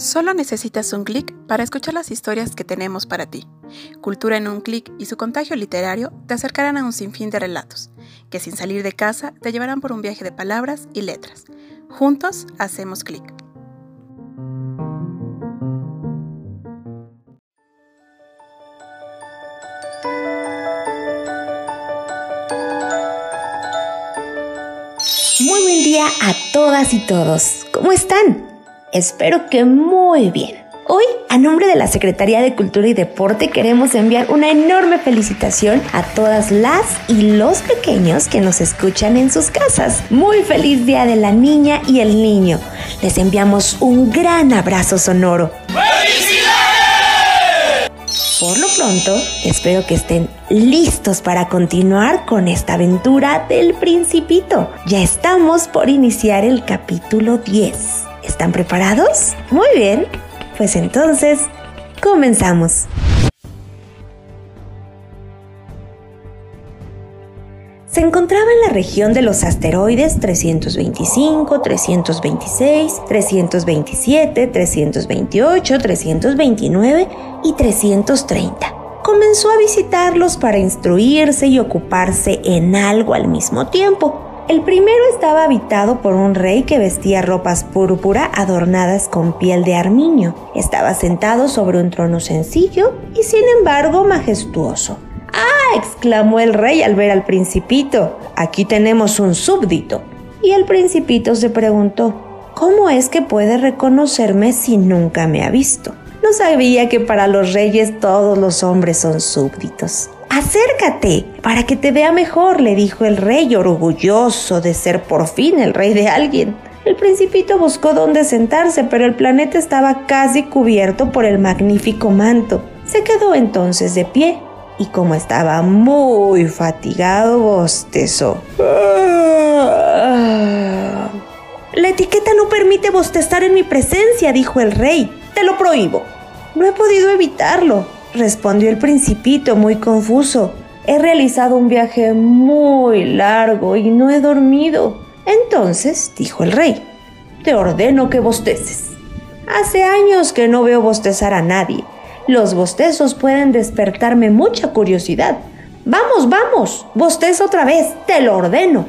Solo necesitas un clic para escuchar las historias que tenemos para ti. Cultura en un clic y su contagio literario te acercarán a un sinfín de relatos, que sin salir de casa te llevarán por un viaje de palabras y letras. Juntos hacemos clic. Muy buen día a todas y todos. ¿Cómo están? Espero que muy bien. Hoy, a nombre de la Secretaría de Cultura y Deporte, queremos enviar una enorme felicitación a todas las y los pequeños que nos escuchan en sus casas. Muy feliz Día de la Niña y el Niño. Les enviamos un gran abrazo sonoro. Por lo pronto, espero que estén listos para continuar con esta aventura del principito. Ya estamos por iniciar el capítulo 10. ¿Están preparados? Muy bien, pues entonces, comenzamos. Se encontraba en la región de los asteroides 325, 326, 327, 328, 329 y 330. Comenzó a visitarlos para instruirse y ocuparse en algo al mismo tiempo. El primero estaba habitado por un rey que vestía ropas púrpura adornadas con piel de armiño. Estaba sentado sobre un trono sencillo y sin embargo majestuoso. ¡Ah! exclamó el rey al ver al principito. Aquí tenemos un súbdito. Y el principito se preguntó, ¿cómo es que puede reconocerme si nunca me ha visto? No sabía que para los reyes todos los hombres son súbditos. Acércate para que te vea mejor, le dijo el rey, orgulloso de ser por fin el rey de alguien. El principito buscó dónde sentarse, pero el planeta estaba casi cubierto por el magnífico manto. Se quedó entonces de pie y como estaba muy fatigado, bostezó. La etiqueta no permite bostezar en mi presencia, dijo el rey. Te lo prohíbo. No he podido evitarlo, respondió el principito muy confuso. He realizado un viaje muy largo y no he dormido. Entonces, dijo el rey, te ordeno que bosteces. Hace años que no veo bostezar a nadie. Los bostezos pueden despertarme mucha curiosidad. Vamos, vamos, bosteza otra vez, te lo ordeno.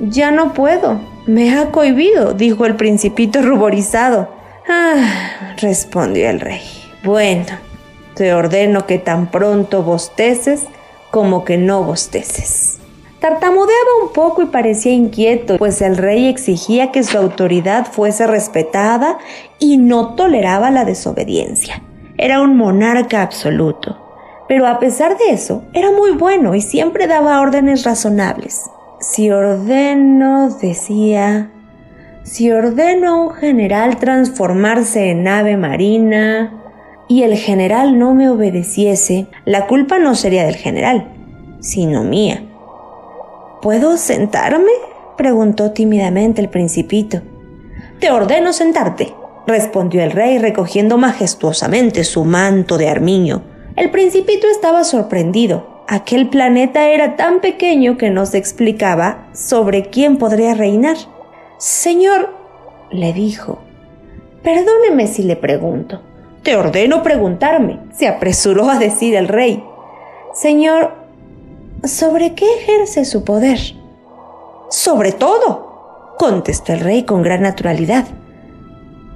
Ya no puedo, me ha cohibido, dijo el principito ruborizado. Ah, respondió el rey. Bueno, te ordeno que tan pronto bosteces como que no bosteces. Tartamudeaba un poco y parecía inquieto, pues el rey exigía que su autoridad fuese respetada y no toleraba la desobediencia. Era un monarca absoluto. Pero a pesar de eso, era muy bueno y siempre daba órdenes razonables. Si ordeno, decía, si ordeno a un general transformarse en ave marina, y el general no me obedeciese, la culpa no sería del general, sino mía. ¿Puedo sentarme? preguntó tímidamente el principito. Te ordeno sentarte, respondió el rey recogiendo majestuosamente su manto de armiño. El principito estaba sorprendido. Aquel planeta era tan pequeño que no se explicaba sobre quién podría reinar. Señor, le dijo, perdóneme si le pregunto, te ordeno preguntarme, se apresuró a decir el rey. Señor, ¿sobre qué ejerce su poder? Sobre todo, contestó el rey con gran naturalidad.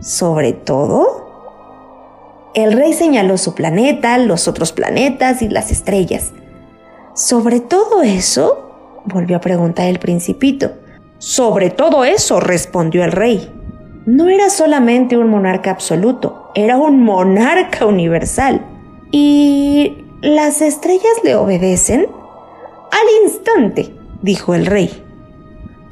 ¿Sobre todo? El rey señaló su planeta, los otros planetas y las estrellas. ¿Sobre todo eso? volvió a preguntar el principito. Sobre todo eso, respondió el rey no era solamente un monarca absoluto, era un monarca universal. ¿Y las estrellas le obedecen? Al instante, dijo el rey.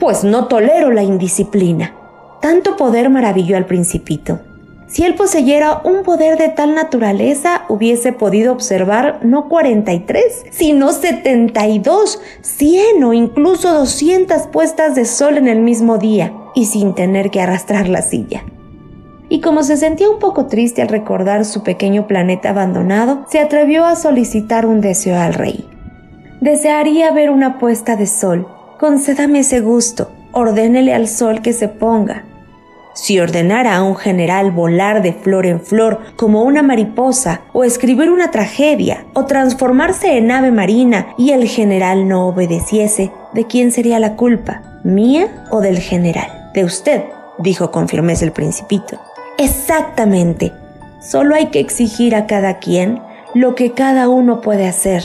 Pues no tolero la indisciplina. Tanto poder maravilló al principito. Si él poseyera un poder de tal naturaleza, hubiese podido observar no 43, sino 72, 100 o incluso 200 puestas de sol en el mismo día y sin tener que arrastrar la silla. Y como se sentía un poco triste al recordar su pequeño planeta abandonado, se atrevió a solicitar un deseo al rey. Desearía ver una puesta de sol. Concédame ese gusto. Ordénele al sol que se ponga. Si ordenara a un general volar de flor en flor como una mariposa, o escribir una tragedia, o transformarse en ave marina y el general no obedeciese, ¿de quién sería la culpa? ¿Mía o del general? De usted, dijo con firmeza el principito. Exactamente. Solo hay que exigir a cada quien lo que cada uno puede hacer,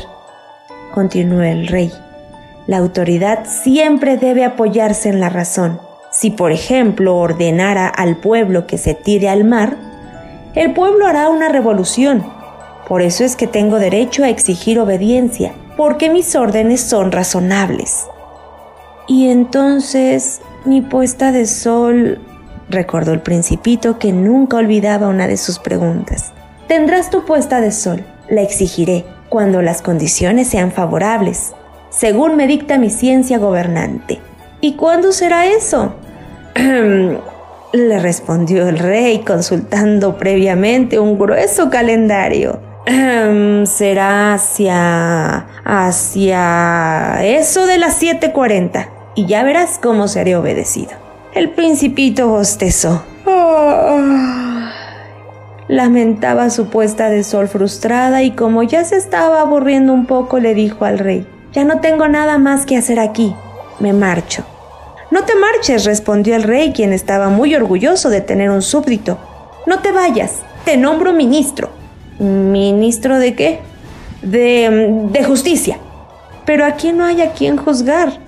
continuó el rey. La autoridad siempre debe apoyarse en la razón. Si, por ejemplo, ordenara al pueblo que se tire al mar, el pueblo hará una revolución. Por eso es que tengo derecho a exigir obediencia, porque mis órdenes son razonables. Y entonces, mi puesta de sol, recordó el principito que nunca olvidaba una de sus preguntas. Tendrás tu puesta de sol, la exigiré, cuando las condiciones sean favorables, según me dicta mi ciencia gobernante. ¿Y cuándo será eso? Le respondió el rey consultando previamente un grueso calendario. será hacia... hacia... eso de las 7.40 y ya verás cómo seré obedecido. El principito bostezó. Lamentaba su puesta de sol frustrada y como ya se estaba aburriendo un poco le dijo al rey, ya no tengo nada más que hacer aquí, me marcho. No te marches, respondió el rey, quien estaba muy orgulloso de tener un súbdito. No te vayas, te nombro ministro. ¿Ministro de qué? De, de justicia. Pero aquí no hay a quien juzgar.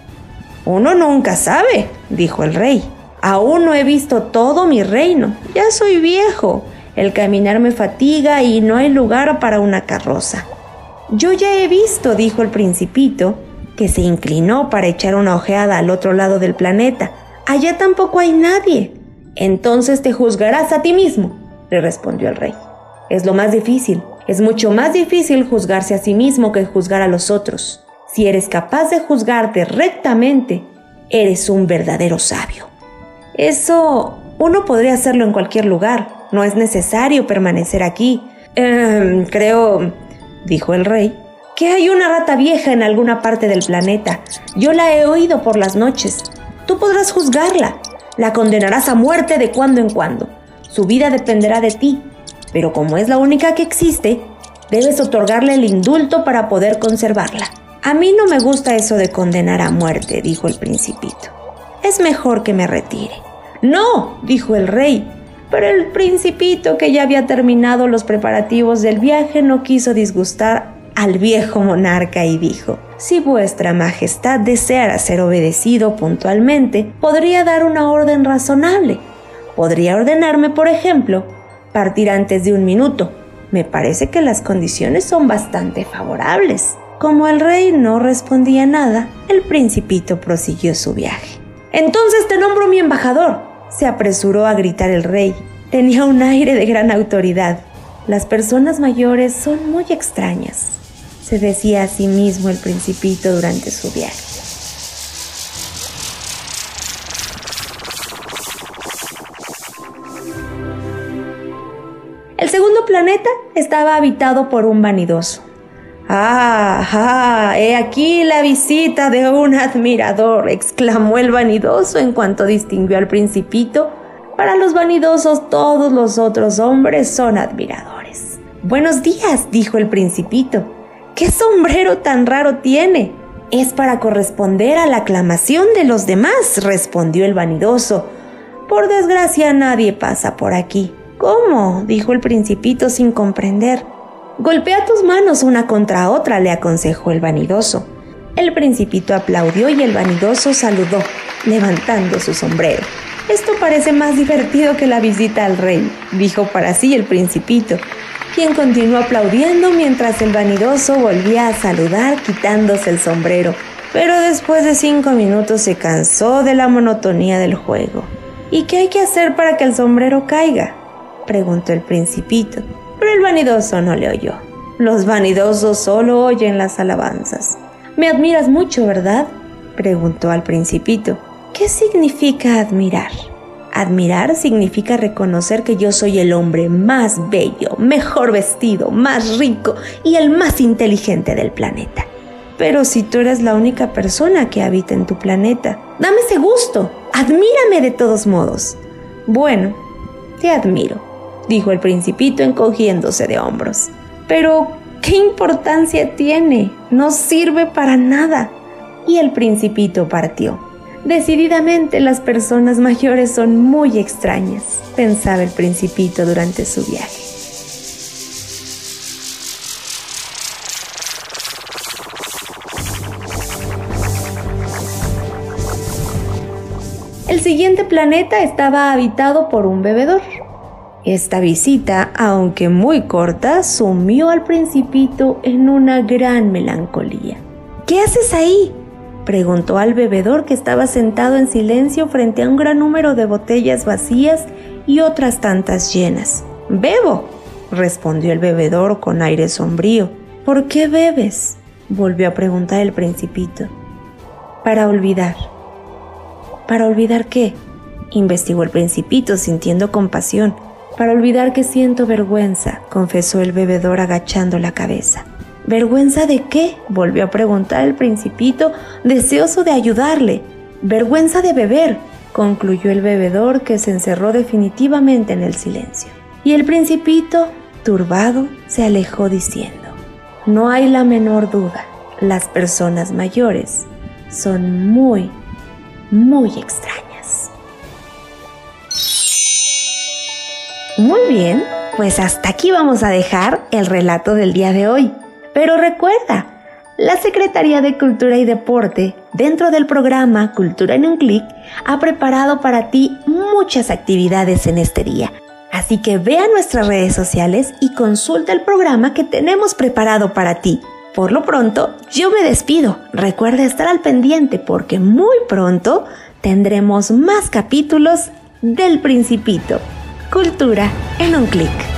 Uno nunca sabe, dijo el rey. Aún no he visto todo mi reino. Ya soy viejo. El caminar me fatiga y no hay lugar para una carroza. Yo ya he visto, dijo el principito, que se inclinó para echar una ojeada al otro lado del planeta. Allá tampoco hay nadie. Entonces te juzgarás a ti mismo, le respondió el rey. Es lo más difícil. Es mucho más difícil juzgarse a sí mismo que juzgar a los otros. Si eres capaz de juzgarte rectamente, eres un verdadero sabio. Eso uno podría hacerlo en cualquier lugar. No es necesario permanecer aquí. Em, creo, dijo el rey, que hay una rata vieja en alguna parte del planeta. Yo la he oído por las noches. Tú podrás juzgarla. La condenarás a muerte de cuando en cuando. Su vida dependerá de ti. Pero como es la única que existe, debes otorgarle el indulto para poder conservarla. A mí no me gusta eso de condenar a muerte, dijo el principito. Es mejor que me retire. No, dijo el rey. Pero el principito, que ya había terminado los preparativos del viaje, no quiso disgustar al viejo monarca y dijo, si vuestra majestad deseara ser obedecido puntualmente, podría dar una orden razonable. Podría ordenarme, por ejemplo, partir antes de un minuto. Me parece que las condiciones son bastante favorables. Como el rey no respondía nada, el principito prosiguió su viaje. Entonces te nombro mi embajador, se apresuró a gritar el rey. Tenía un aire de gran autoridad. Las personas mayores son muy extrañas se decía a sí mismo el principito durante su viaje. El segundo planeta estaba habitado por un vanidoso. ¡Ah! ah ¡He aquí la visita de un admirador! exclamó el vanidoso en cuanto distinguió al principito. Para los vanidosos todos los otros hombres son admiradores. Buenos días, dijo el principito. ¿Qué sombrero tan raro tiene? Es para corresponder a la aclamación de los demás, respondió el vanidoso. Por desgracia nadie pasa por aquí. ¿Cómo? dijo el principito sin comprender. Golpea tus manos una contra otra, le aconsejó el vanidoso. El principito aplaudió y el vanidoso saludó, levantando su sombrero. Esto parece más divertido que la visita al rey, dijo para sí el principito, quien continuó aplaudiendo mientras el vanidoso volvía a saludar quitándose el sombrero. Pero después de cinco minutos se cansó de la monotonía del juego. ¿Y qué hay que hacer para que el sombrero caiga? preguntó el principito, pero el vanidoso no le oyó. Los vanidosos solo oyen las alabanzas. Me admiras mucho, ¿verdad? preguntó al principito. ¿Qué significa admirar? Admirar significa reconocer que yo soy el hombre más bello, mejor vestido, más rico y el más inteligente del planeta. Pero si tú eres la única persona que habita en tu planeta, dame ese gusto, admírame de todos modos. Bueno, te admiro, dijo el principito encogiéndose de hombros. Pero, ¿qué importancia tiene? No sirve para nada. Y el principito partió. Decididamente las personas mayores son muy extrañas, pensaba el principito durante su viaje. El siguiente planeta estaba habitado por un bebedor. Esta visita, aunque muy corta, sumió al principito en una gran melancolía. ¿Qué haces ahí? preguntó al bebedor que estaba sentado en silencio frente a un gran número de botellas vacías y otras tantas llenas. Bebo, respondió el bebedor con aire sombrío. ¿Por qué bebes? volvió a preguntar el principito. Para olvidar. ¿Para olvidar qué? investigó el principito sintiendo compasión. Para olvidar que siento vergüenza, confesó el bebedor agachando la cabeza. ¿Vergüenza de qué? volvió a preguntar el principito, deseoso de ayudarle. Vergüenza de beber, concluyó el bebedor que se encerró definitivamente en el silencio. Y el principito, turbado, se alejó diciendo, no hay la menor duda, las personas mayores son muy, muy extrañas. Muy bien, pues hasta aquí vamos a dejar el relato del día de hoy. Pero recuerda, la Secretaría de Cultura y Deporte, dentro del programa Cultura en un clic, ha preparado para ti muchas actividades en este día. Así que ve a nuestras redes sociales y consulta el programa que tenemos preparado para ti. Por lo pronto, yo me despido. Recuerda estar al pendiente porque muy pronto tendremos más capítulos del Principito. Cultura en un clic.